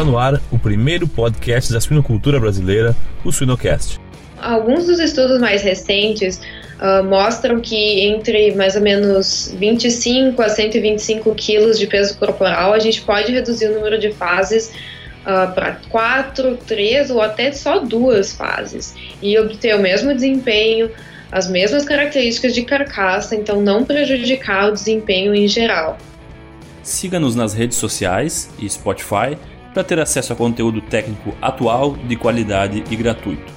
Está no ar o primeiro podcast da suinocultura brasileira, o Suinocast. Alguns dos estudos mais recentes uh, mostram que entre mais ou menos 25 a 125 quilos de peso corporal a gente pode reduzir o número de fases uh, para quatro, três ou até só duas fases e obter o mesmo desempenho, as mesmas características de carcaça, então não prejudicar o desempenho em geral. Siga-nos nas redes sociais e Spotify para ter acesso a conteúdo técnico atual, de qualidade e gratuito.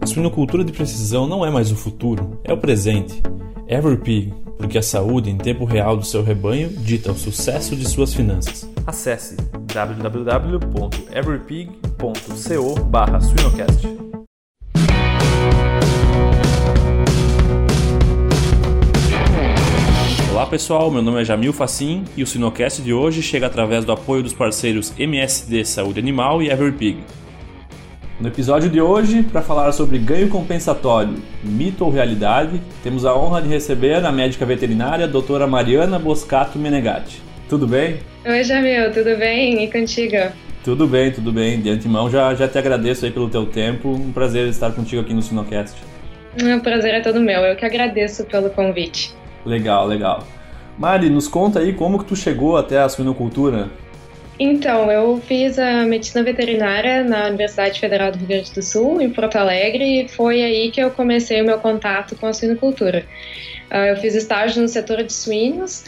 A suinocultura de precisão não é mais o futuro, é o presente. Everpig, porque a saúde em tempo real do seu rebanho dita o sucesso de suas finanças. Acesse www.everpig.co/suinocast. Olá pessoal, meu nome é Jamil Facim e o Sinocast de hoje chega através do apoio dos parceiros MSD Saúde Animal e Everpig. No episódio de hoje, para falar sobre ganho compensatório, mito ou realidade, temos a honra de receber a médica veterinária doutora Mariana Boscato Menegatti. Tudo bem? Oi Jamil, tudo bem? E contigo? Tudo bem, tudo bem. De antemão já, já te agradeço aí pelo teu tempo, um prazer estar contigo aqui no Sinocast. O prazer é todo meu, eu que agradeço pelo convite. Legal, legal. Mari, nos conta aí como que tu chegou até a suinocultura. Então, eu fiz a medicina veterinária na Universidade Federal do Rio Grande do Sul, em Porto Alegre, e foi aí que eu comecei o meu contato com a suinocultura. Ah, eu fiz estágio no setor de suínos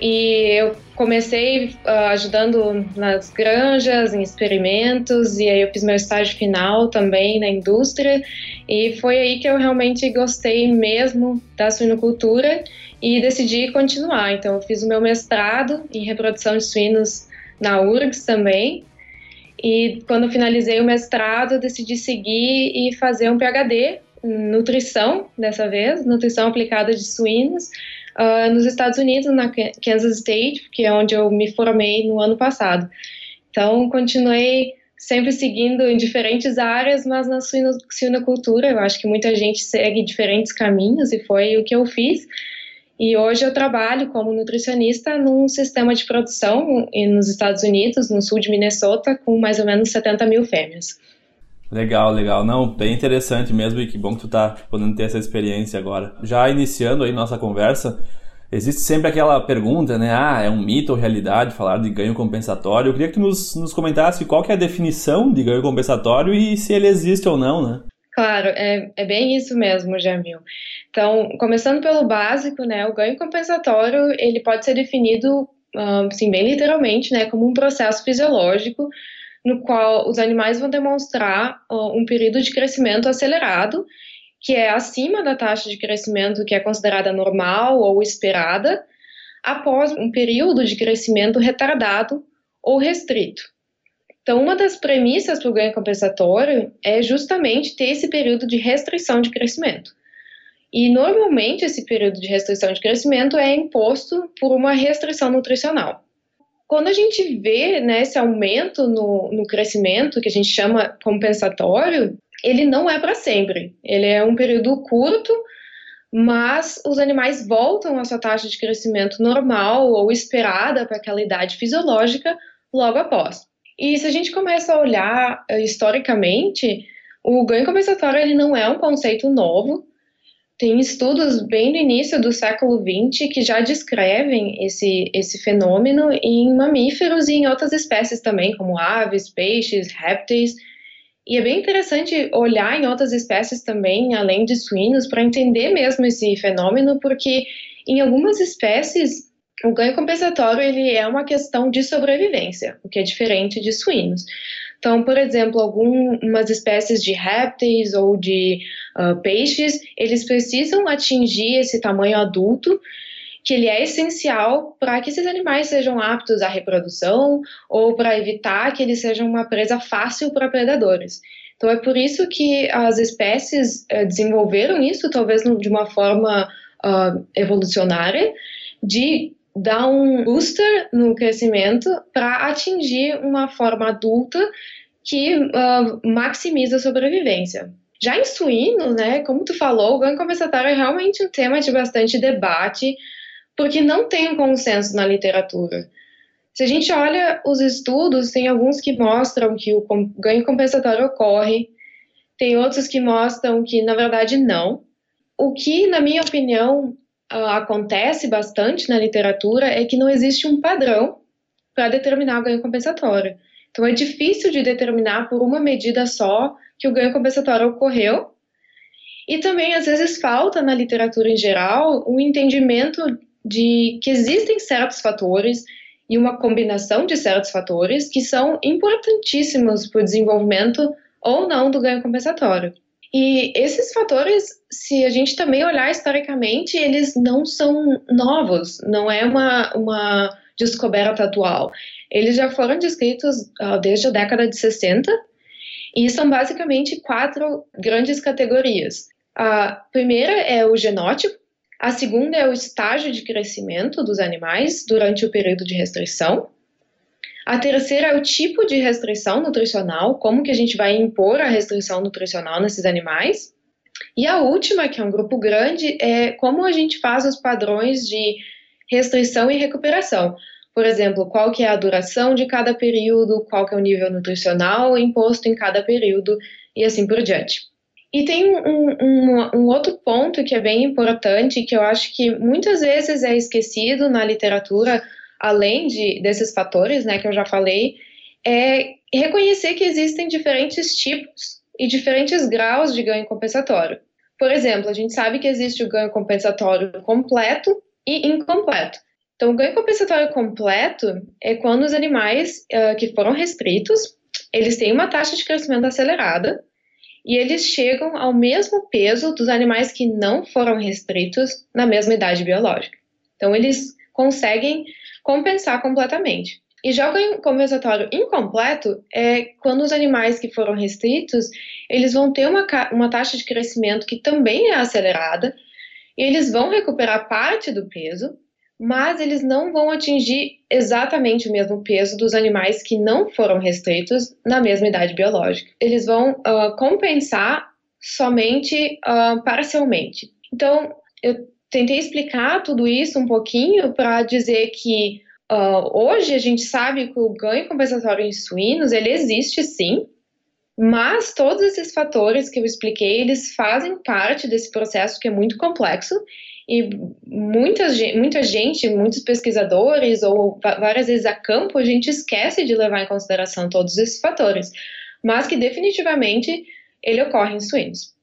e eu comecei uh, ajudando nas granjas, em experimentos, e aí eu fiz meu estágio final também na indústria, e foi aí que eu realmente gostei mesmo da suinocultura e decidi continuar. Então, eu fiz o meu mestrado em reprodução de suínos na URGS também. E quando finalizei o mestrado, decidi seguir e fazer um PhD em nutrição, dessa vez, nutrição aplicada de suínos, uh, nos Estados Unidos, na Kansas State, que é onde eu me formei no ano passado. Então, continuei sempre seguindo em diferentes áreas, mas na suinocultura, eu acho que muita gente segue diferentes caminhos e foi o que eu fiz. E hoje eu trabalho como nutricionista num sistema de produção nos Estados Unidos, no sul de Minnesota, com mais ou menos 70 mil fêmeas. Legal, legal. Não, bem interessante mesmo e que bom que tu tá podendo ter essa experiência agora. Já iniciando aí nossa conversa, existe sempre aquela pergunta, né? Ah, é um mito ou realidade falar de ganho compensatório? Eu queria que tu nos, nos comentasse qual que é a definição de ganho compensatório e se ele existe ou não, né? Claro, é, é bem isso mesmo, Jamil. Então, começando pelo básico, né, o ganho compensatório, ele pode ser definido, assim, bem literalmente, né, como um processo fisiológico no qual os animais vão demonstrar um período de crescimento acelerado, que é acima da taxa de crescimento que é considerada normal ou esperada, após um período de crescimento retardado ou restrito. Então, uma das premissas para o ganho compensatório é justamente ter esse período de restrição de crescimento. E normalmente esse período de restrição de crescimento é imposto por uma restrição nutricional. Quando a gente vê né, esse aumento no, no crescimento, que a gente chama compensatório, ele não é para sempre. Ele é um período curto, mas os animais voltam à sua taxa de crescimento normal ou esperada para aquela idade fisiológica logo após. E se a gente começa a olhar uh, historicamente, o ganho compensatório ele não é um conceito novo. Tem estudos bem no início do século XX que já descrevem esse, esse fenômeno em mamíferos e em outras espécies também, como aves, peixes, répteis. E é bem interessante olhar em outras espécies também, além de suínos, para entender mesmo esse fenômeno, porque em algumas espécies o ganho compensatório ele é uma questão de sobrevivência, o que é diferente de suínos. Então, por exemplo, algumas espécies de répteis ou de uh, peixes, eles precisam atingir esse tamanho adulto, que ele é essencial para que esses animais sejam aptos à reprodução ou para evitar que eles sejam uma presa fácil para predadores. Então, é por isso que as espécies uh, desenvolveram isso, talvez de uma forma uh, evolucionária, de dá um booster no crescimento para atingir uma forma adulta que uh, maximiza a sobrevivência. Já em suíno, né, como tu falou, o ganho compensatório é realmente um tema de bastante debate, porque não tem um consenso na literatura. Se a gente olha os estudos, tem alguns que mostram que o ganho compensatório ocorre, tem outros que mostram que, na verdade, não. O que, na minha opinião, acontece bastante na literatura é que não existe um padrão para determinar o ganho compensatório. Então, é difícil de determinar por uma medida só que o ganho compensatório ocorreu. E também, às vezes, falta na literatura em geral um entendimento de que existem certos fatores e uma combinação de certos fatores que são importantíssimos para o desenvolvimento ou não do ganho compensatório. E esses fatores, se a gente também olhar historicamente, eles não são novos, não é uma, uma descoberta atual. Eles já foram descritos uh, desde a década de 60 e são basicamente quatro grandes categorias. A primeira é o genótipo, a segunda é o estágio de crescimento dos animais durante o período de restrição. A terceira é o tipo de restrição nutricional, como que a gente vai impor a restrição nutricional nesses animais. E a última, que é um grupo grande, é como a gente faz os padrões de restrição e recuperação. Por exemplo, qual que é a duração de cada período, qual que é o nível nutricional imposto em cada período e assim por diante. E tem um, um, um, outro ponto que é bem importante, que eu acho que muitas vezes é esquecido na literatura, além de, desses fatores né, que eu já falei, é reconhecer que existem diferentes tipos e diferentes graus de ganho compensatório. Por exemplo, a gente sabe que existe o ganho compensatório completo e incompleto. Então, o ganho compensatório completo é quando os animais uh, que foram restritos, eles têm uma taxa de crescimento acelerada e eles chegam ao mesmo peso dos animais que não foram restritos na mesma idade biológica. Então, eles conseguem compensar completamente. E já o ganho compensatório incompleto é quando os animais que foram restritos, eles vão ter uma, uma taxa de crescimento que também é acelerada, e eles vão recuperar parte do peso, mas eles não vão atingir exatamente o mesmo peso dos animais que não foram restritos na mesma idade biológica. Eles vão uh, compensar somente uh, parcialmente. Então, eu tentei explicar tudo isso um pouquinho para dizer que uh, hoje a gente sabe que o ganho compensatório em suínos ele existe sim, mas todos esses fatores que eu expliquei eles fazem parte desse processo que é muito complexo e muita, muita gente, muitos pesquisadores ou várias vezes a campo a gente esquece de levar em consideração todos esses fatores, mas que definitivamente ele ocorre em suínos.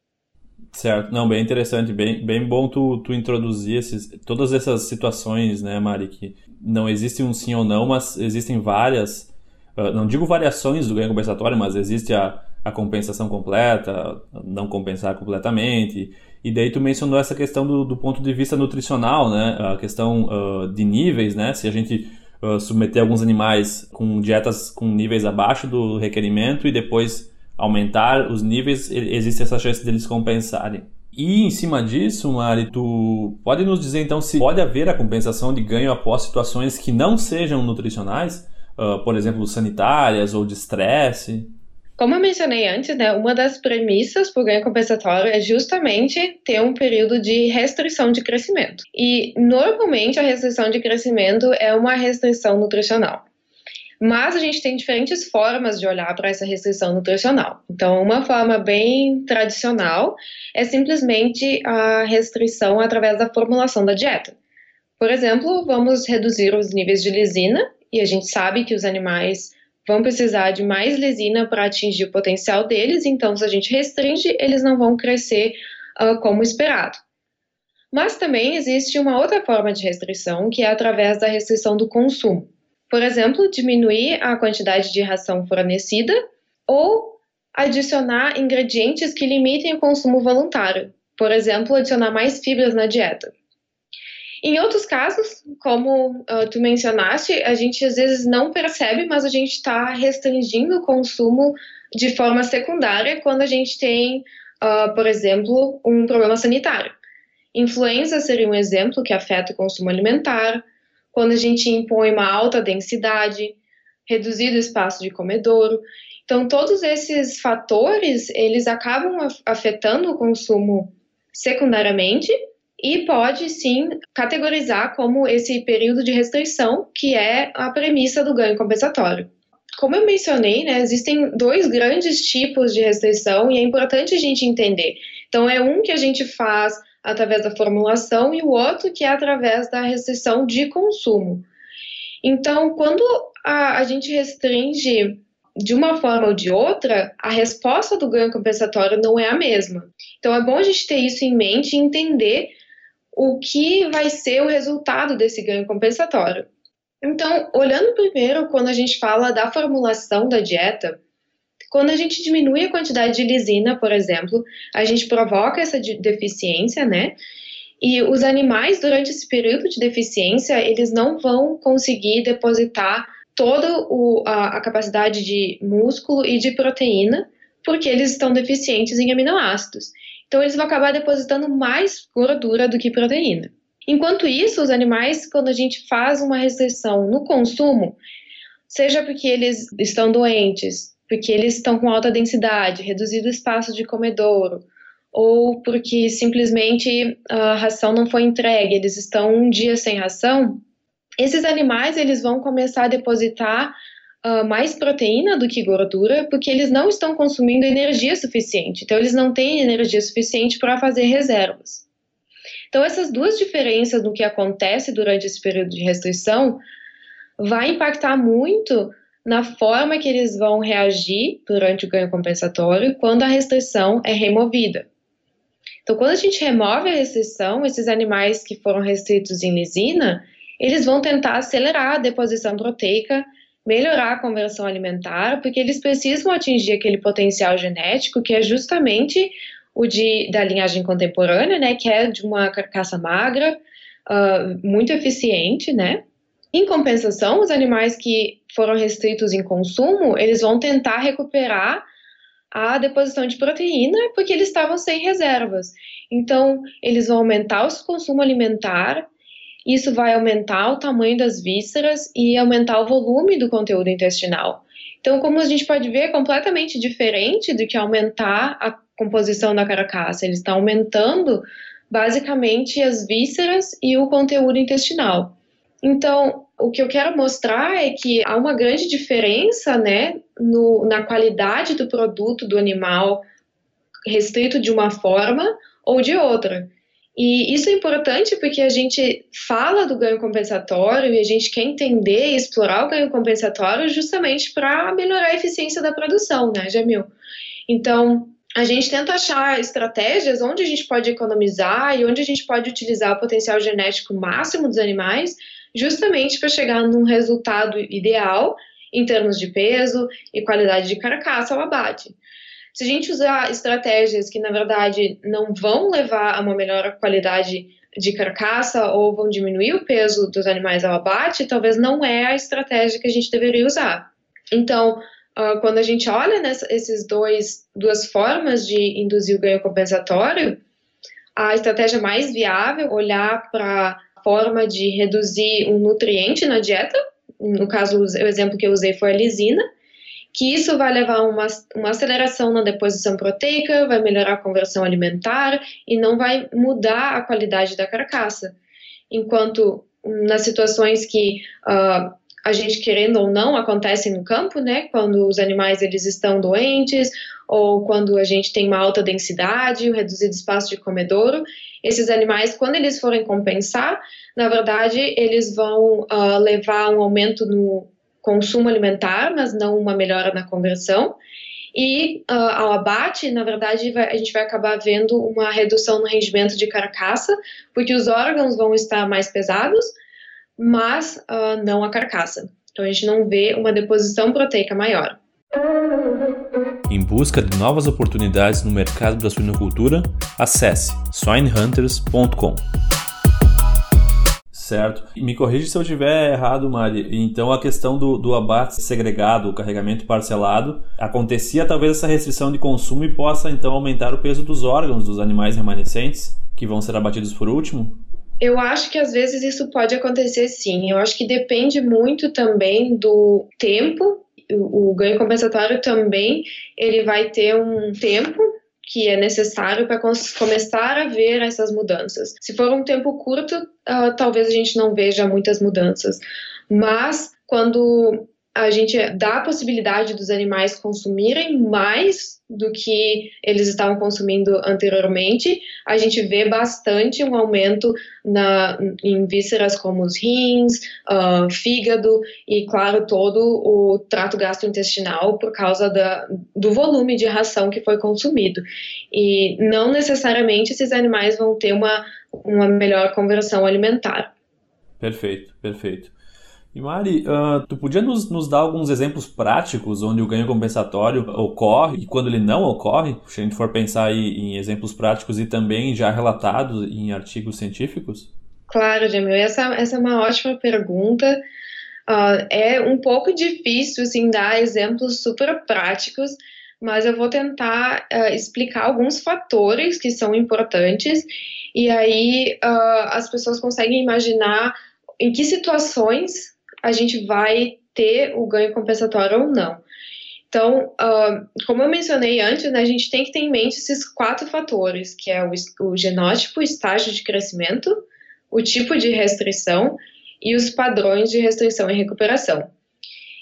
Certo, não, bem interessante, bem, bem bom tu, tu introduzir esses, todas essas situações, né, Mari, que não existe um sim ou não, mas existem várias, uh, não digo variações do ganho compensatório, mas existe a, a compensação completa, não compensar completamente, e daí tu mencionou essa questão do, do ponto de vista nutricional, né, a questão uh, de níveis, né, se a gente uh, submeter alguns animais com dietas com níveis abaixo do requerimento e depois aumentar os níveis, existe essa chance deles compensarem. E em cima disso, Mari, tu pode nos dizer então se pode haver a compensação de ganho após situações que não sejam nutricionais, uh, por exemplo, sanitárias ou de estresse? Como eu mencionei antes, né, uma das premissas para o ganho compensatório é justamente ter um período de restrição de crescimento. E normalmente a restrição de crescimento é uma restrição nutricional. Mas a gente tem diferentes formas de olhar para essa restrição nutricional. Então, uma forma bem tradicional é simplesmente a restrição através da formulação da dieta. Por exemplo, vamos reduzir os níveis de lisina, e a gente sabe que os animais vão precisar de mais lisina para atingir o potencial deles, então, se a gente restringe, eles não vão crescer uh, como esperado. Mas também existe uma outra forma de restrição, que é através da restrição do consumo. Por exemplo, diminuir a quantidade de ração fornecida ou adicionar ingredientes que limitem o consumo voluntário. Por exemplo, adicionar mais fibras na dieta. Em outros casos, como uh, tu mencionaste, a gente às vezes não percebe, mas a gente está restringindo o consumo de forma secundária quando a gente tem, uh, por exemplo, um problema sanitário. Influenza seria um exemplo que afeta o consumo alimentar, quando a gente impõe uma alta densidade, reduzido espaço de comedouro. Então, todos esses fatores, eles acabam afetando o consumo secundariamente, e pode sim categorizar como esse período de restrição, que é a premissa do ganho compensatório. Como eu mencionei, né, existem dois grandes tipos de restrição e é importante a gente entender. Então, é um que a gente faz através da formulação e o outro que é através da restrição de consumo. Então, quando a, a gente restringe de uma forma ou de outra, a resposta do ganho compensatório não é a mesma. Então, é bom a gente ter isso em mente e entender o que vai ser o resultado desse ganho compensatório. Então, olhando primeiro, quando a gente fala da formulação da dieta, quando a gente diminui a quantidade de lisina, por exemplo, a gente provoca essa deficiência, né? E os animais, durante esse período de deficiência, eles não vão conseguir depositar toda a, a capacidade de músculo e de proteína, porque eles estão deficientes em aminoácidos. Então, eles vão acabar depositando mais gordura do que proteína. Enquanto isso, os animais, quando a gente faz uma restrição no consumo, seja porque eles estão doentes, porque eles estão com alta densidade, reduzido espaço de comedouro, ou porque simplesmente a ração não foi entregue, eles estão um dia sem ração, esses animais eles vão começar a depositar uh, mais proteína do que gordura, porque eles não estão consumindo energia suficiente. Então, eles não têm energia suficiente para fazer reservas. Então, essas duas diferenças no que acontece durante esse período de restrição vai impactar muito na forma que eles vão reagir durante o ganho compensatório quando a restrição é removida. Então, quando a gente remove a restrição, esses animais que foram restritos em lisina, eles vão tentar acelerar a deposição proteica melhorar a conversão alimentar, porque eles precisam atingir aquele potencial genético que é justamente o de, da linhagem contemporânea, né, que é de uma carcaça magra, uh, muito eficiente, né. Em compensação, os animais que foram restritos em consumo, eles vão tentar recuperar a deposição de proteína porque eles estavam sem reservas. Então, eles vão aumentar o consumo alimentar isso vai aumentar o tamanho das vísceras e aumentar o volume do conteúdo intestinal. Então, como a gente pode ver, é completamente diferente do que aumentar a composição da carcaça. Ele está aumentando basicamente as vísceras e o conteúdo intestinal. Então, o que eu quero mostrar é que há uma grande diferença né, no, na qualidade do produto do animal restrito de uma forma ou de outra. E isso é importante porque a gente fala do ganho compensatório e a gente quer entender e explorar o ganho compensatório justamente para melhorar a eficiência da produção, né, Jamil? Então, a gente tenta achar estratégias onde a gente pode economizar e onde a gente pode utilizar o potencial genético máximo dos animais, justamente para chegar num resultado ideal em termos de peso e qualidade de carcaça ao abate. Se a gente usar estratégias que, na verdade, não vão levar a uma melhor qualidade de carcaça ou vão diminuir o peso dos animais ao abate, talvez não é a estratégia que a gente deveria usar. Então, uh, quando a gente olha nessas dois, duas formas de induzir o ganho compensatório, a estratégia mais viável olhar para forma de reduzir um nutriente na dieta, no caso, o exemplo que eu usei foi a lisina, que isso vai levar a uma, uma aceleração na deposição proteica, vai melhorar a conversão alimentar e não vai mudar a qualidade da carcaça. Enquanto nas situações que uh, a gente querendo ou não acontecem no campo, né, quando os animais eles estão doentes ou quando a gente tem uma alta densidade, um reduzido espaço de comedouro, esses animais, quando eles forem compensar, na verdade, eles vão uh, levar um aumento no, consumo alimentar, mas não uma melhora na conversão. E uh, ao abate, na verdade, vai, a gente vai acabar vendo uma redução no rendimento de carcaça, porque os órgãos vão estar mais pesados, mas uh, não a carcaça. Então a gente não vê uma deposição proteica maior. Em busca de novas oportunidades no mercado da suinocultura, acesse swinehunters.com. Certo. Me corrija se eu estiver errado, Mari. Então a questão do, do abate segregado, o carregamento parcelado, acontecia talvez essa restrição de consumo e possa então aumentar o peso dos órgãos dos animais remanescentes que vão ser abatidos por último? Eu acho que às vezes isso pode acontecer sim. Eu acho que depende muito também do tempo. O, ganho compensatório também ele vai ter um tempo que é necessário para começar a ver essas mudanças. Se for um tempo curto, uh, talvez a gente não veja muitas mudanças, mas quando a gente dá a possibilidade dos animais consumirem mais do que eles estavam consumindo anteriormente, a gente vê bastante um aumento na, em vísceras como os rins, uh, fígado e, claro, todo o trato gastrointestinal por causa da, do volume de ração que foi consumido. E não necessariamente esses animais vão ter uma, uma melhor conversão alimentar. Perfeito, perfeito. E Mari, uh, tu podia nos, nos, dar alguns exemplos práticos onde o ganho compensatório ocorre e quando ele não ocorre? Se a gente for pensar aí em exemplos práticos e também já relatados em artigos científicos? Claro, Jamil, essa, essa é uma ótima pergunta. Uh, é um pouco difícil assim, dar exemplos super práticos, mas eu vou tentar uh, explicar alguns fatores que são importantes e aí as pessoas conseguem imaginar em que situações a gente vai ter o ganho compensatório ou não. Então, uh, como eu mencionei antes, né, a gente tem que ter em mente esses quatro fatores, que é o, o genótipo, o estágio de crescimento, o tipo de restrição e os padrões de restrição e recuperação.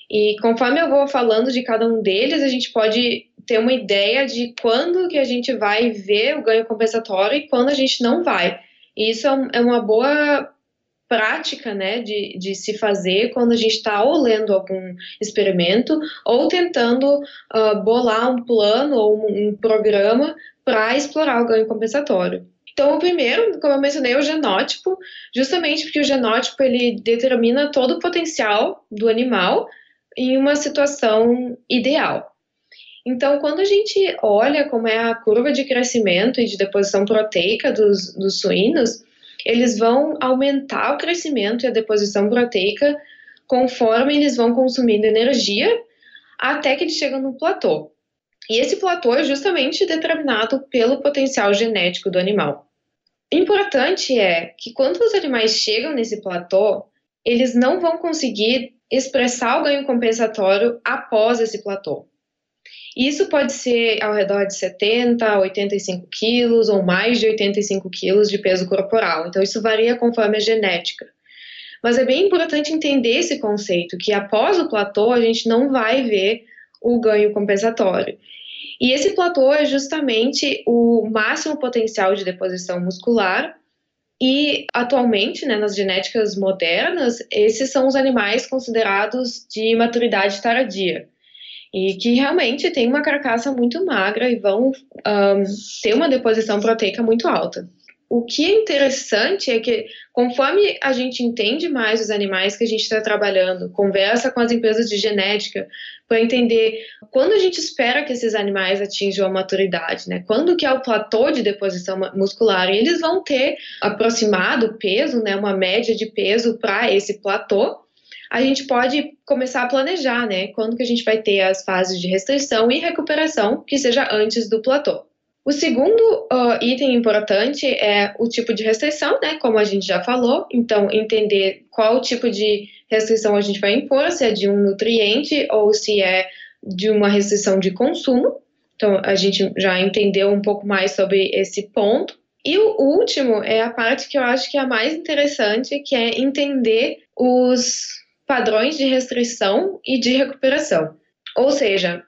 E conforme eu vou falando de cada um deles, a gente pode ter uma ideia de quando que a gente vai ver o ganho compensatório e quando a gente não vai. E isso é, é uma boa prática né, de, de se fazer quando a gente está ou lendo algum experimento ou tentando uh, bolar um plano ou um, um programa para explorar o ganho compensatório. Então, o primeiro, como eu mencionei, é o genótipo, justamente porque o genótipo ele determina todo o potencial do animal em uma situação ideal. Então, quando a gente olha como é a curva de crescimento e de deposição proteica dos, dos suínos, eles vão aumentar o crescimento e a deposição proteica conforme eles vão consumindo energia até que eles chegam no platô. E esse platô é justamente determinado pelo potencial genético do animal. Importante é que quando os animais chegam nesse platô, eles não vão conseguir expressar o ganho compensatório após esse platô. Isso pode ser ao redor de 70 a 85 quilos ou mais de 85 quilos de peso corporal. Então, isso varia conforme a genética. Mas é bem importante entender esse conceito, que após o platô a gente não vai ver o ganho compensatório. E esse platô é justamente o máximo potencial de deposição muscular. E atualmente, né, nas genéticas modernas, esses são os animais considerados de maturidade tardia e que realmente tem uma carcaça muito magra e vão um, ter uma deposição proteica muito alta. O que é interessante é que, conforme a gente entende mais os animais que a gente está trabalhando, conversa com as empresas de genética para entender quando a gente espera que esses animais atinjam a maturidade, né? Quando que é o platô de deposição muscular? E eles vão ter aproximado o peso, né? Uma média de peso para esse platô a gente pode começar a planejar, né? Quando que a gente vai ter as fases de restrição e recuperação que seja antes do platô. O segundo uh, item importante é o tipo de restrição, né? Como a gente já falou. Então, entender qual tipo de restrição a gente vai impor, se é de um nutriente ou se é de uma restrição de consumo. Então, a gente já entendeu um pouco mais sobre esse ponto. E o último é a parte que eu acho que é a mais interessante, que é entender os padrões de restrição e de recuperação. Ou seja,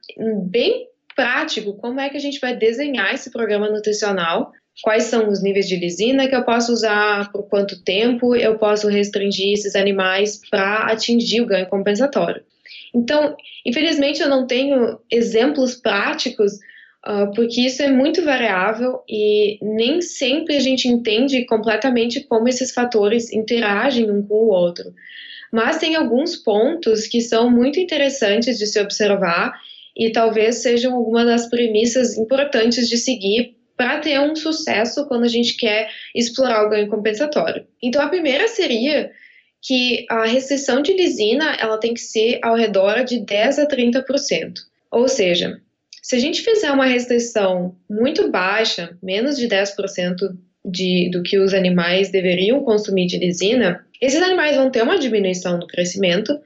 bem prático, como é que a gente vai desenhar esse programa nutricional, quais são os níveis de lisina que eu posso usar, por quanto tempo eu posso restringir esses animais para atingir o ganho compensatório. Então, infelizmente, eu não tenho exemplos práticos, uh, porque isso é muito variável e nem sempre a gente entende completamente como esses fatores interagem um com o outro. Mas tem alguns pontos que são muito interessantes de se observar e talvez sejam algumas das premissas importantes de seguir para ter um sucesso quando a gente quer explorar o ganho compensatório. Então, a primeira seria que a restrição de lisina ela tem que ser ao redor de 10 a 30%. Ou seja, se a gente fizer uma restrição muito baixa, menos de 10% de, do que os animais deveriam consumir de lisina, esses animais vão ter uma diminuição do crescimento,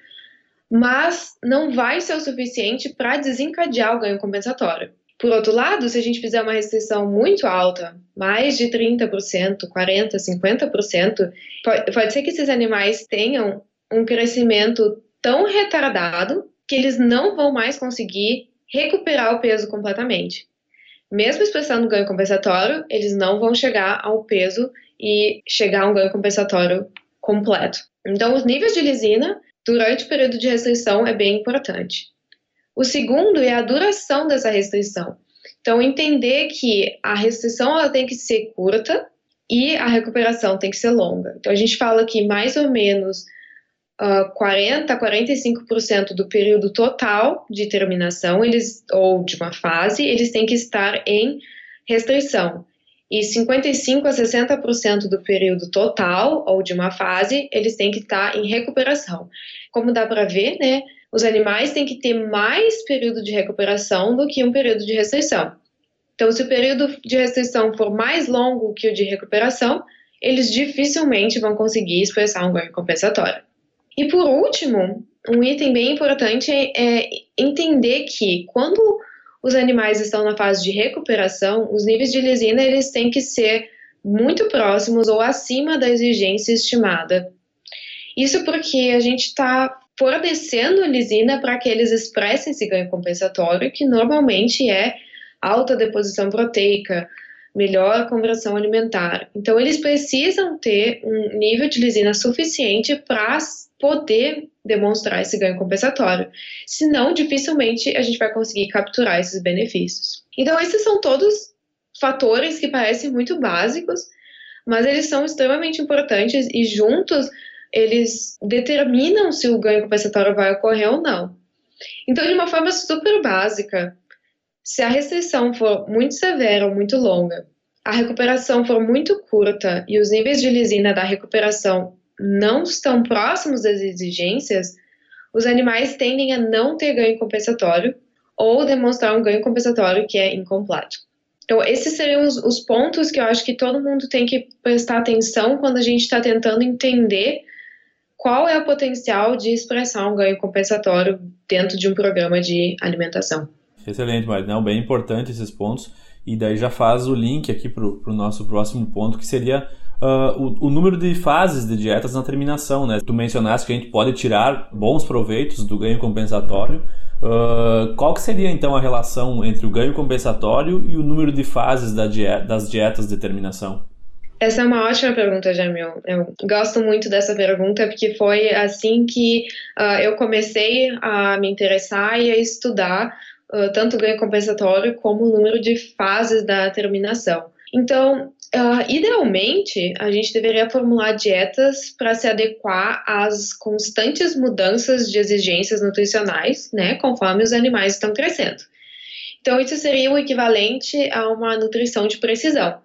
mas não vai ser o suficiente para desencadear o ganho compensatório. Por outro lado, se a gente fizer uma restrição muito alta, mais de 30%, 40%, 50%, pode, pode ser que esses animais tenham um crescimento tão retardado que eles não vão mais conseguir recuperar o peso completamente. Mesmo expressando ganho compensatório, eles não vão chegar ao peso e chegar a um ganho compensatório completo. Então, os níveis de lisina durante o período de restrição é bem importante. O segundo é a duração dessa restrição. Então, entender que a restrição ela tem que ser curta e a recuperação tem que ser longa. Então, a gente fala que mais ou menos uh, 40 a 45% do período total de terminação, eles, ou de uma fase, eles têm que estar em restrição. E 55 a 60% do período total, ou de uma fase, eles têm que estar em recuperação. Como dá para ver, né? os animais têm que ter mais período de recuperação do que um período de restrição. Então, se o período de restrição for mais longo que o de recuperação, eles dificilmente vão conseguir expressar um ganho compensatório. E por último, um item bem importante é entender que quando os animais estão na fase de recuperação, os níveis de lisina eles têm que ser muito próximos ou acima da exigência estimada. Isso porque a gente está fornecendo lisina para que eles expressem esse ganho compensatório, que normalmente é alta deposição proteica, melhor conversão alimentar. Então, eles precisam ter um nível de lisina suficiente para poder demonstrar esse ganho compensatório. Senão, dificilmente a gente vai conseguir capturar esses benefícios. Então, esses são todos fatores que parecem muito básicos, mas eles são extremamente importantes e juntos eles determinam se o ganho compensatório vai ocorrer ou não. Então, de uma forma super básica, se a restrição for muito severa ou muito longa, a recuperação for muito curta e os níveis de lisina da recuperação não estão próximos das exigências, os animais tendem a não ter ganho compensatório ou demonstrar um ganho compensatório que é incompleto. Então, esses seriam os, os pontos que eu acho que todo mundo tem que prestar atenção quando a gente está tentando entender qual é o potencial de expressar um ganho compensatório dentro de um programa de alimentação. Excelente, Marinão, bem importante esses pontos. E daí já faz o link aqui para o nosso próximo ponto, que seria uh, o, o, número de fases de dietas na terminação. Né? Tu mencionaste que a gente pode tirar bons proveitos do ganho compensatório. Uh, qual que seria então a relação entre o ganho compensatório e o número de fases da dieta, das dietas de terminação? Essa é uma ótima pergunta, Jamil. Eu gosto muito dessa pergunta porque foi assim que uh, eu comecei a me interessar e a estudar tanto o ganho compensatório como o número de fases da terminação. Então, uh, idealmente, a gente deveria formular dietas para se adequar às constantes mudanças de exigências nutricionais, né, conforme os animais estão crescendo. Então, isso seria o equivalente a uma nutrição de precisão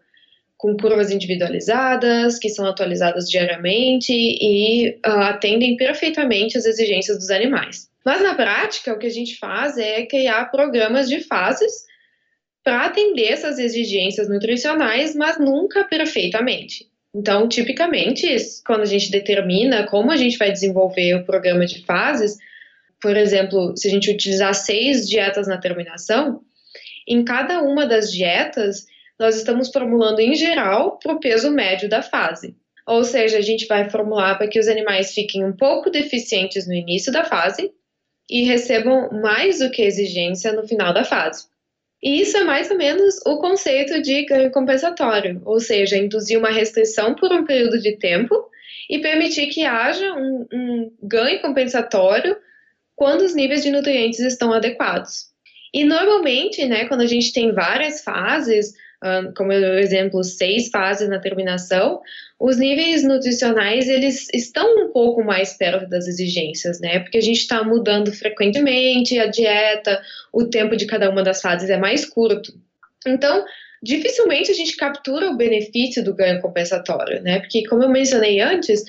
com curvas individualizadas, que são atualizadas diariamente e uh, atendem perfeitamente as exigências dos animais. Mas na prática, o que a gente faz é criar programas de fases para atender essas exigências nutricionais, mas nunca perfeitamente. Então, tipicamente, quando a gente determina como a gente vai desenvolver o programa de fases, por exemplo, se a gente utilizar seis dietas na terminação, em cada uma das dietas nós estamos formulando em geral para o peso médio da fase. Ou seja, a gente vai formular para que os animais fiquem um pouco deficientes no início da fase e recebam mais do que exigência no final da fase. E isso é mais ou menos o conceito de ganho compensatório, ou seja, induzir uma restrição por um período de tempo e permitir que haja um, um ganho compensatório quando os níveis de nutrientes estão adequados. E normalmente, né, quando a gente tem várias fases, como eu exemplo, seis fases na terminação, os níveis nutricionais eles estão um pouco mais perto das exigências, né? Porque a gente está mudando frequentemente a dieta, o tempo de cada uma das fases é mais curto. Então, dificilmente a gente captura o benefício do ganho compensatório, né? Porque, como eu mencionei antes,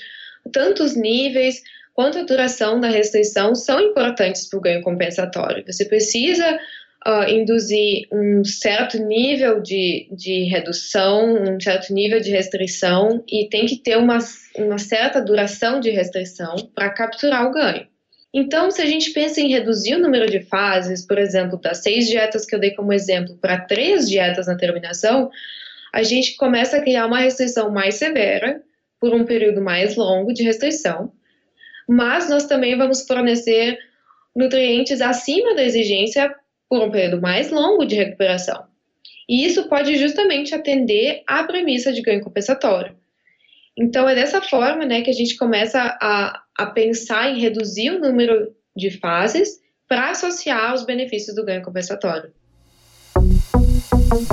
tanto os níveis quanto a duração da restrição são importantes para o ganho compensatório. Você precisa uh, induzir um certo nível de, de redução, um certo nível de restrição e tem que ter uma, uma certa duração de restrição para capturar o ganho. Então, se a gente pensa em reduzir o número de fases, por exemplo, das seis dietas que eu dei como exemplo para três dietas na terminação, a gente começa a criar uma restrição mais severa por um período mais longo de restrição, mas nós também vamos fornecer nutrientes acima da exigência por um período mais longo de recuperação. E isso pode justamente atender à premissa de ganho compensatório. Então, é dessa forma né, que a gente começa a, a pensar em reduzir o número de fases para associar os benefícios do ganho compensatório.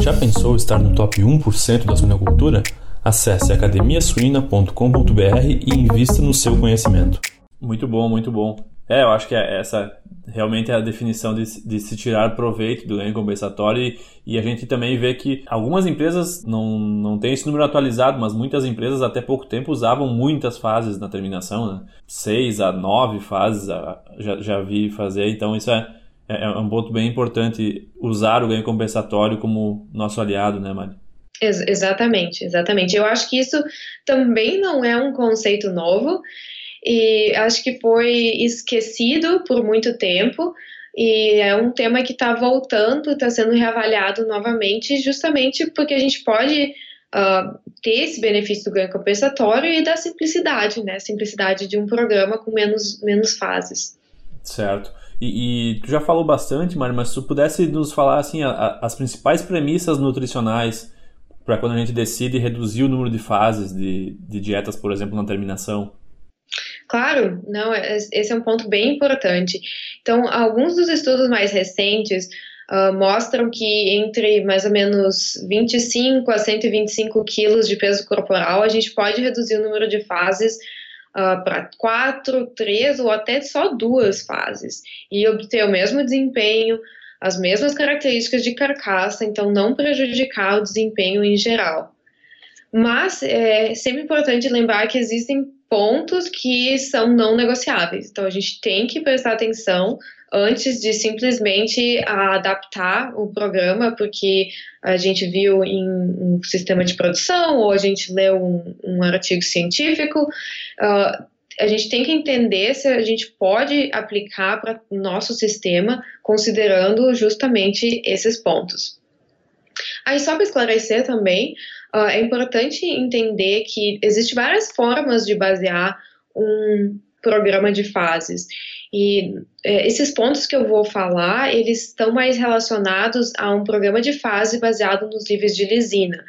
Já pensou estar no top 1% da suinocultura? Acesse academiasuina.com.br e invista no seu conhecimento. Muito bom, muito bom. É, eu acho que é essa realmente é a definição de, de se tirar proveito do ganho compensatório e, e, a gente também vê que algumas empresas não, não têm esse número atualizado, mas muitas empresas até pouco tempo usavam muitas fases na terminação, né? seis a nove fases já, já vi fazer, então isso é, é, é um ponto bem importante usar o ganho compensatório como nosso aliado, né, Mari? Ex exatamente, exatamente. Eu acho que isso também não é um conceito novo e acho que foi esquecido por muito tempo. E é um tema que está voltando, está sendo reavaliado novamente, justamente porque a gente pode uh, ter esse benefício do ganho compensatório e da simplicidade, né? Simplicidade de um programa com menos, menos fases. Certo. E, e tu já falou bastante, Mari, mas se tu pudesse nos falar assim, a, a, as principais premissas nutricionais para quando a gente decide reduzir o número de fases de, de dietas, por exemplo, na terminação. Claro, não, é, esse é um ponto bem importante. Então, alguns dos estudos mais recentes uh, mostram que entre mais ou menos 25 a 125 quilos de peso corporal, a gente pode reduzir o número de fases uh, para quatro, três ou até só duas fases e obter o mesmo desempenho, as mesmas características de carcaça, então não prejudicar o desempenho em geral. Mas é sempre importante lembrar que existem pontos que são não negociáveis. Então a gente tem que prestar atenção antes de simplesmente adaptar o programa, porque a gente viu em um sistema de produção ou a gente leu um, um artigo científico. Uh, a gente tem que entender se a gente pode aplicar para nosso sistema, considerando justamente esses pontos. Aí, só para esclarecer também, uh, é importante entender que existem várias formas de basear um programa de fases. E é, esses pontos que eu vou falar, eles estão mais relacionados a um programa de fase baseado nos níveis de lisina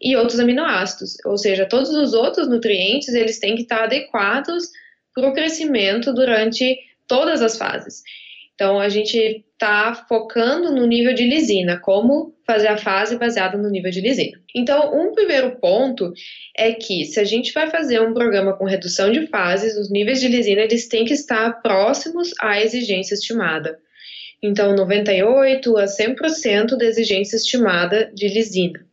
e outros aminoácidos, ou seja, todos os outros nutrientes, eles têm que estar adequados para o crescimento durante todas as fases. Então, a gente está focando no nível de lisina, como fazer a fase baseada no nível de lisina. Então, um primeiro ponto é que se a gente vai fazer um programa com redução de fases, os níveis de lisina eles têm que estar próximos à exigência estimada. Então, 98 a 100% da exigência estimada de lisina.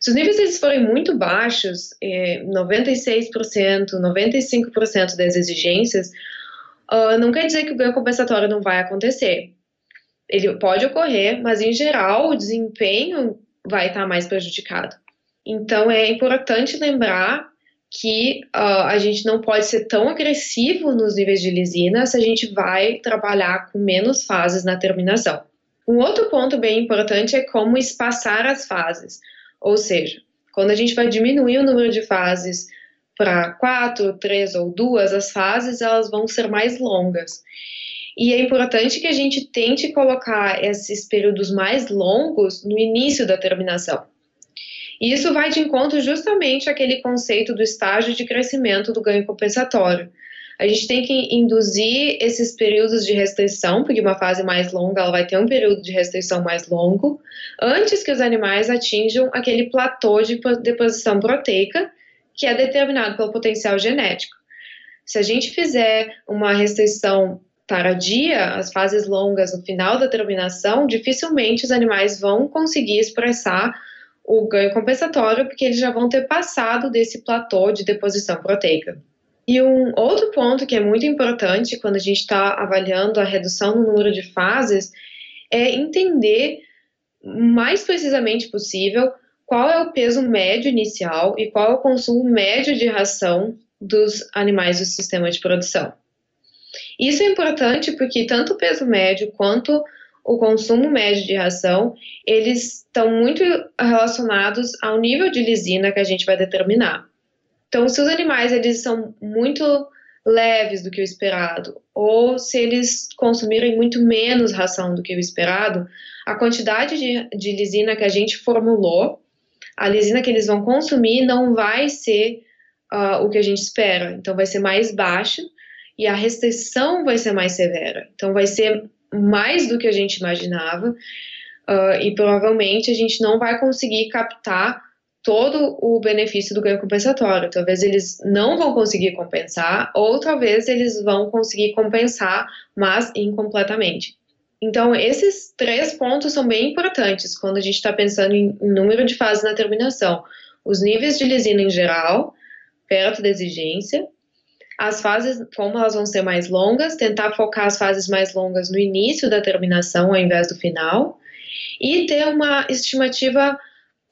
Se os níveis eles forem muito baixos, 96%, 95% das exigências, uh, não quer dizer que o ganho compensatório não vai acontecer. Ele pode ocorrer, mas em geral o desempenho vai estar mais prejudicado. Então é importante lembrar que uh, a gente não pode ser tão agressivo nos níveis de lisina se a gente vai trabalhar com menos fases na terminação. Um outro ponto bem importante é como espaçar as fases, ou seja, quando a gente vai diminuir o número de fases para quatro, três ou duas, as fases elas vão ser mais longas. E é importante que a gente tente colocar esses períodos mais longos no início da terminação. E isso vai de encontro justamente àquele conceito do estágio de crescimento do ganho compensatório. A gente tem que induzir esses períodos de restrição, porque uma fase mais longa ela vai ter um período de restrição mais longo, antes que os animais atinjam aquele platô de deposição proteica, que é determinado pelo potencial genético. Se a gente fizer uma restrição tardia, as fases longas no final da terminação, dificilmente os animais vão conseguir expressar o ganho compensatório, porque eles já vão ter passado desse platô de deposição proteica. E um outro ponto que é muito importante quando a gente está avaliando a redução no número de fases é entender mais precisamente possível qual é o peso médio inicial e qual é o consumo médio de ração dos animais do sistema de produção. Isso é importante porque tanto o peso médio quanto o consumo médio de ração, eles estão muito relacionados ao nível de lisina que a gente vai determinar. Então, se os animais eles são muito leves do que o esperado, ou se eles consumirem muito menos ração do que o esperado, a quantidade de, de lisina que a gente formulou, a lisina que eles vão consumir não vai ser uh, o que a gente espera. Então, vai ser mais baixa e a restrição vai ser mais severa. Então, vai ser mais do que a gente imaginava uh, e provavelmente a gente não vai conseguir captar todo o benefício do ganho compensatório. Talvez eles não vão conseguir compensar, ou talvez eles vão conseguir compensar, mas incompletamente. Então, esses três pontos são bem importantes quando a gente está pensando em, número de fases na terminação. Os níveis de lisina em geral, perto da exigência, as fases, como elas vão ser mais longas, tentar focar as fases mais longas no início da terminação ao invés do final, e ter uma estimativa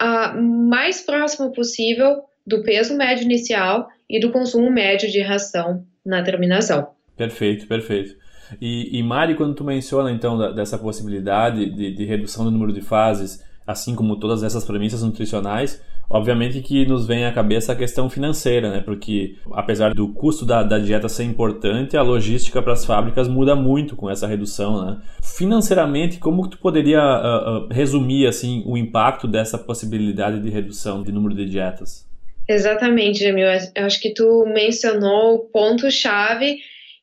a mais próximo possível do peso médio inicial e do consumo médio de ração na terminação. Perfeito, perfeito. E, e Mari, quando tu menciona então da, dessa possibilidade de, de redução do número de fases, assim como todas essas premissas nutricionais, Obviamente que nos vem à cabeça a questão financeira, né? Porque apesar do custo da, da dieta ser importante, a logística para as fábricas muda muito com essa redução, né? Financeiramente, como tu poderia uh, uh, resumir assim o impacto dessa possibilidade de redução de número de dietas? Exatamente, Jamil. Eu acho que tu mencionou o ponto-chave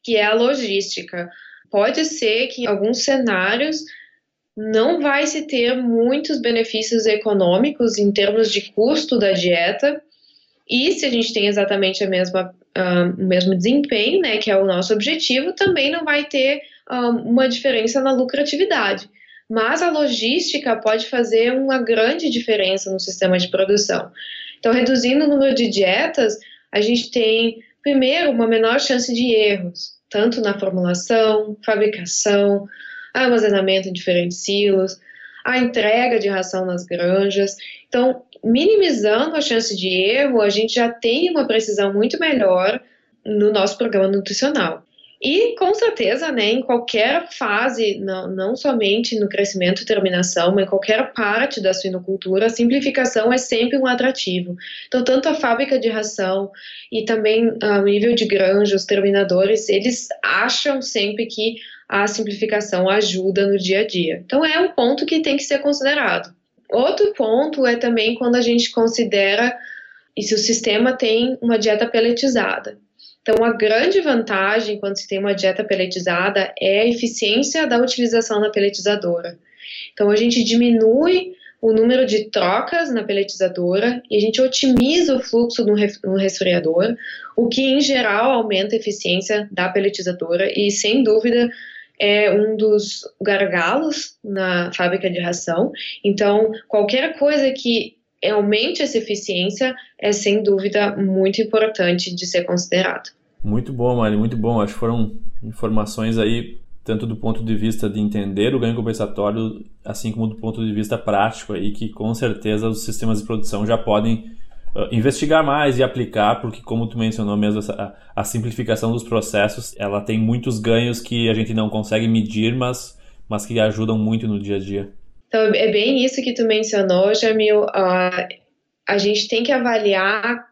que é a logística. Pode ser que em alguns cenários não vai se ter muitos benefícios econômicos em termos de custo da dieta. E se a gente tem exatamente a mesma, uh, o mesmo desempenho, né, que é o nosso objetivo, também não vai ter uh, uma diferença na lucratividade. Mas a logística pode fazer uma grande diferença no sistema de produção. Então, reduzindo o número de dietas, a gente tem, primeiro, uma menor chance de erros, tanto na formulação, fabricação, armazenamento em diferentes silos, a entrega de ração nas granjas. Então, minimizando a chance de erro, a gente já tem uma precisão muito melhor no nosso programa nutricional. E, com certeza, né, em qualquer fase, não, não somente no crescimento e terminação, mas em qualquer parte da suinocultura, a simplificação é sempre um atrativo. Então, tanto a fábrica de ração e também ah, o nível de granja, os terminadores, eles acham sempre que a simplificação ajuda no dia a dia. Então, é um ponto que tem que ser considerado. Outro ponto é também quando a gente considera e se o sistema tem uma dieta peletizada. Então, a grande vantagem quando se tem uma dieta peletizada é a eficiência da utilização da peletizadora. Então, a gente diminui o número de trocas na peletizadora e a gente otimiza o fluxo no resfriador, o que em geral aumenta a eficiência da peletizadora e, sem dúvida, é um dos gargalos na fábrica de ração. Então, qualquer coisa que aumente essa eficiência é sem dúvida muito importante de ser considerado. Muito bom, Mari, muito bom. Acho que foram informações aí tanto do ponto de vista de entender o ganho compensatório, assim como do ponto de vista prático aí que com certeza os sistemas de produção já podem uh, investigar mais e aplicar, porque como tu mencionou mesmo, essa, a, a, simplificação dos processos, ela tem muitos ganhos que a gente não consegue medir, mas, mas que ajudam muito no dia a dia. Então, é bem isso que tu mencionou, Jamil. Uh, a gente tem que avaliar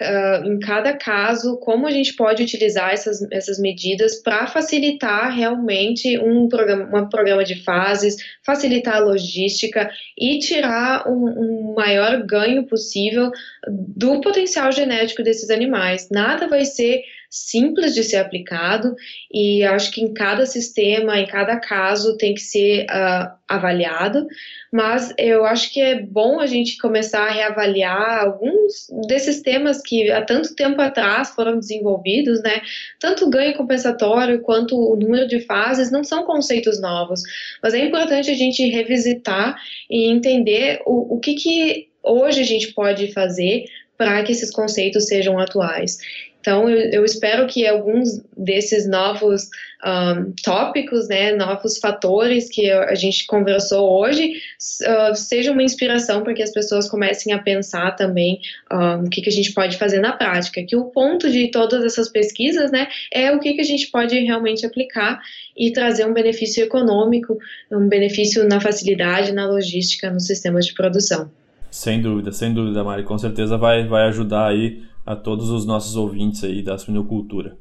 uh, em cada caso como a gente pode utilizar essas, essas medidas para facilitar realmente um programa, um programa de fases, facilitar a logística e tirar um, um maior ganho possível do potencial genético desses animais. Nada vai ser simples de ser aplicado e acho que em cada sistema, em cada caso, tem que ser uh, avaliado. Mas eu acho que é bom a gente começar a reavaliar alguns desses temas que há tanto tempo atrás foram desenvolvidos, né? Tanto o ganho compensatório quanto o número de fases não são conceitos novos, mas é importante a gente revisitar e entender o, o que, que hoje a gente pode fazer para que esses conceitos sejam atuais. Então, eu, eu espero que alguns desses novos um, tópicos, né, novos fatores que a gente conversou hoje, uh, sejam uma inspiração para que as pessoas comecem a pensar também um, o que, que a gente pode fazer na prática. Que o ponto de todas essas pesquisas, né, é o que, que a gente pode realmente aplicar e trazer um benefício econômico, um benefício na facilidade, na logística, nos sistemas de produção. Sem dúvida, sem dúvida, Mari. Com certeza vai, vai ajudar aí a todos os nossos ouvintes aí da suinocultura.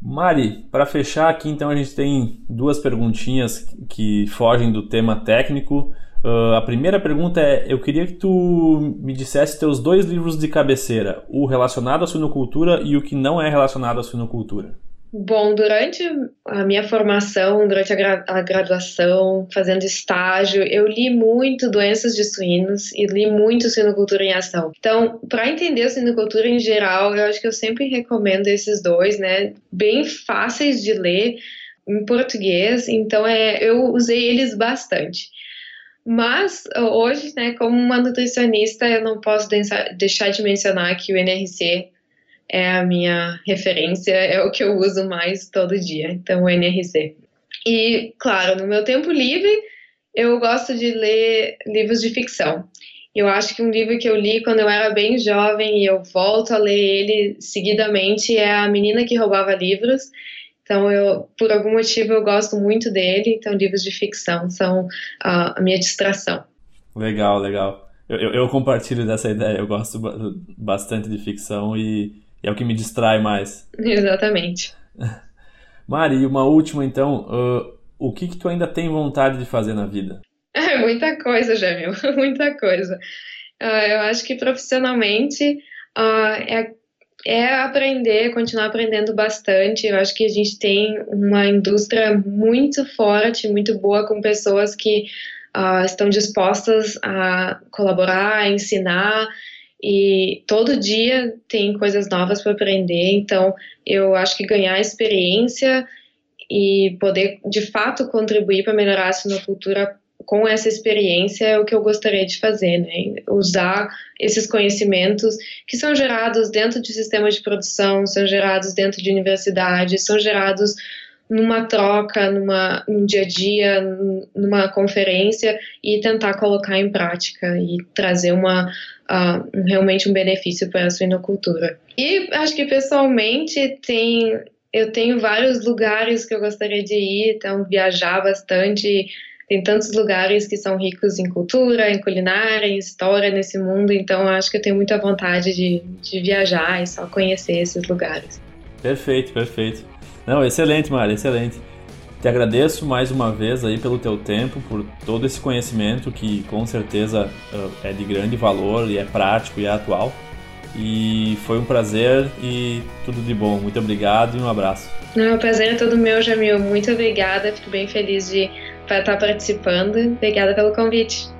Mari, para fechar aqui, então a gente tem duas perguntinhas que fogem do tema técnico. Uh, a primeira pergunta é: eu queria que tu me dissesse teus dois livros de cabeceira, o relacionado à suinocultura e o que não é relacionado à suinocultura. Bom, durante a minha formação, durante a, gra a, graduação, fazendo estágio, eu li muito doenças de suínos e li muito suinocultura em ação. Então, para entender a suinocultura em geral, eu acho que eu sempre recomendo esses dois, né? Bem fáceis de ler em português, então é, eu usei eles bastante. Mas hoje, né, como uma nutricionista, eu não posso deixar de mencionar que o NRC é a minha referência, é o que eu uso mais todo dia, então o NRC. E, claro, no meu tempo livre, eu gosto de ler livros de ficção. Eu acho que um livro que eu li quando eu era bem jovem e eu volto a ler ele seguidamente é A Menina que Roubava Livros. Então, eu, por algum motivo, eu gosto muito dele. Então, livros de ficção são a, minha distração. Legal, legal. Eu, eu, eu, compartilho dessa ideia. Eu gosto bastante de ficção e é o que me distrai mais. Exatamente. Mari, uma última então. Uh, o que, que tu ainda tem vontade de fazer na vida? É, muita coisa, Jamil, muita coisa. Uh, eu acho que profissionalmente uh, é, é aprender, continuar aprendendo bastante. Eu acho que a gente tem uma indústria muito forte, muito boa, com pessoas que uh, estão dispostas a colaborar, a ensinar e todo dia tem coisas novas para aprender, então eu acho que ganhar experiência e poder de fato contribuir para melhorar a sinocultura com essa experiência é o que eu gostaria de fazer, né? Usar esses conhecimentos que são gerados dentro de sistemas de produção, são gerados dentro de universidades, são gerados numa troca, numa, num dia a dia, numa conferência e tentar colocar em prática e trazer uma uh, realmente um benefício para a suinocultura. E acho que pessoalmente tem eu tenho vários lugares que eu gostaria de ir, então viajar bastante. Tem tantos lugares que são ricos em cultura, em culinária, em história nesse mundo, então acho que eu tenho muita vontade de, de viajar e só conhecer esses lugares. Perfeito, perfeito. Não, excelente, Mari, excelente. Te agradeço mais uma vez aí pelo teu tempo, por todo esse conhecimento que com certeza é de grande valor e é prático e é atual. E foi um prazer e tudo de bom. Muito obrigado e um abraço. Não, o prazer é todo meu, Jamil. Muito obrigada. Fico bem feliz de estar participando. Obrigada pelo convite.